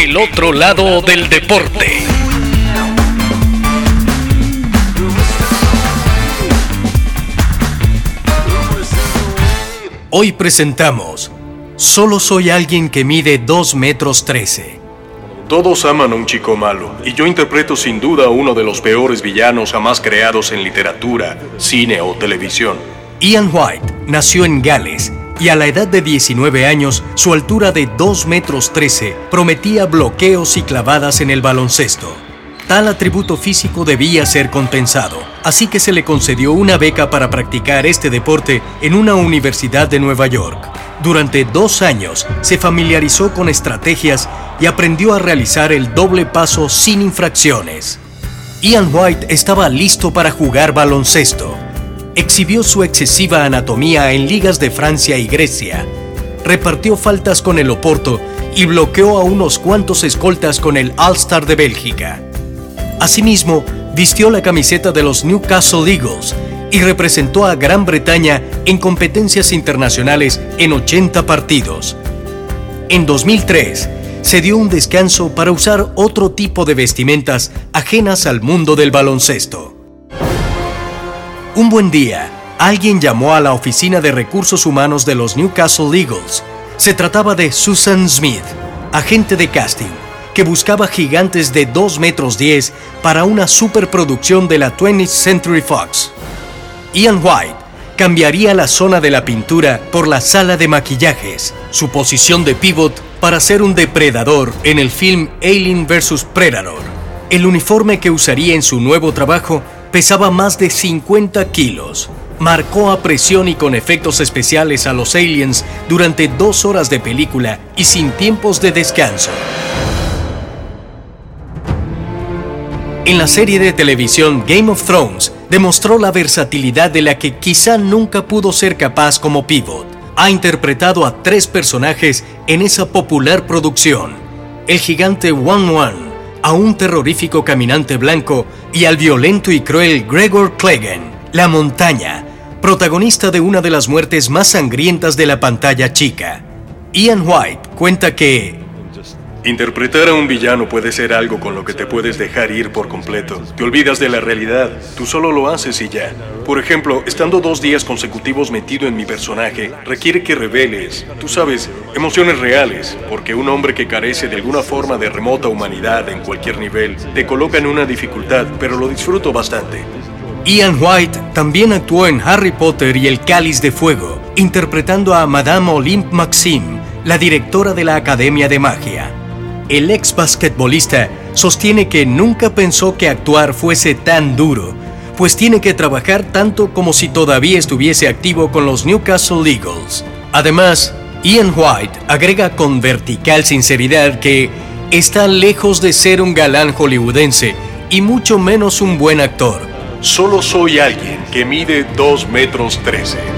El otro lado del deporte. Hoy presentamos Solo soy alguien que mide 2 metros 13. Todos aman a un chico malo, y yo interpreto sin duda uno de los peores villanos jamás creados en literatura, cine o televisión. Ian White nació en Gales y a la edad de 19 años, su altura de 2 metros 13 prometía bloqueos y clavadas en el baloncesto. Tal atributo físico debía ser compensado, así que se le concedió una beca para practicar este deporte en una universidad de Nueva York. Durante dos años se familiarizó con estrategias y aprendió a realizar el doble paso sin infracciones. Ian White estaba listo para jugar baloncesto exhibió su excesiva anatomía en ligas de Francia y Grecia, repartió faltas con el Oporto y bloqueó a unos cuantos escoltas con el All-Star de Bélgica. Asimismo, vistió la camiseta de los Newcastle Eagles y representó a Gran Bretaña en competencias internacionales en 80 partidos. En 2003, se dio un descanso para usar otro tipo de vestimentas ajenas al mundo del baloncesto. Un buen día, alguien llamó a la oficina de recursos humanos de los Newcastle Eagles. Se trataba de Susan Smith, agente de casting, que buscaba gigantes de 2 metros 10 para una superproducción de la 20th Century Fox. Ian White cambiaría la zona de la pintura por la sala de maquillajes, su posición de pivot para ser un depredador en el film Alien vs. Predator. El uniforme que usaría en su nuevo trabajo pesaba más de 50 kilos. Marcó a presión y con efectos especiales a los aliens durante dos horas de película y sin tiempos de descanso. En la serie de televisión Game of Thrones demostró la versatilidad de la que quizá nunca pudo ser capaz como pivot. Ha interpretado a tres personajes en esa popular producción. El gigante One One, a un terrorífico caminante blanco y al violento y cruel Gregor Clegane, la montaña, protagonista de una de las muertes más sangrientas de la pantalla chica. Ian White cuenta que Interpretar a un villano puede ser algo con lo que te puedes dejar ir por completo. Te olvidas de la realidad, tú solo lo haces y ya. Por ejemplo, estando dos días consecutivos metido en mi personaje, requiere que reveles, tú sabes, emociones reales, porque un hombre que carece de alguna forma de remota humanidad en cualquier nivel, te coloca en una dificultad, pero lo disfruto bastante. Ian White también actuó en Harry Potter y el Cáliz de Fuego, interpretando a Madame Olympe Maxime, la directora de la Academia de Magia el ex basquetbolista sostiene que nunca pensó que actuar fuese tan duro, pues tiene que trabajar tanto como si todavía estuviese activo con los Newcastle Eagles. Además, Ian White agrega con vertical sinceridad que está lejos de ser un galán hollywoodense y mucho menos un buen actor. Solo soy alguien que mide 2 metros 13.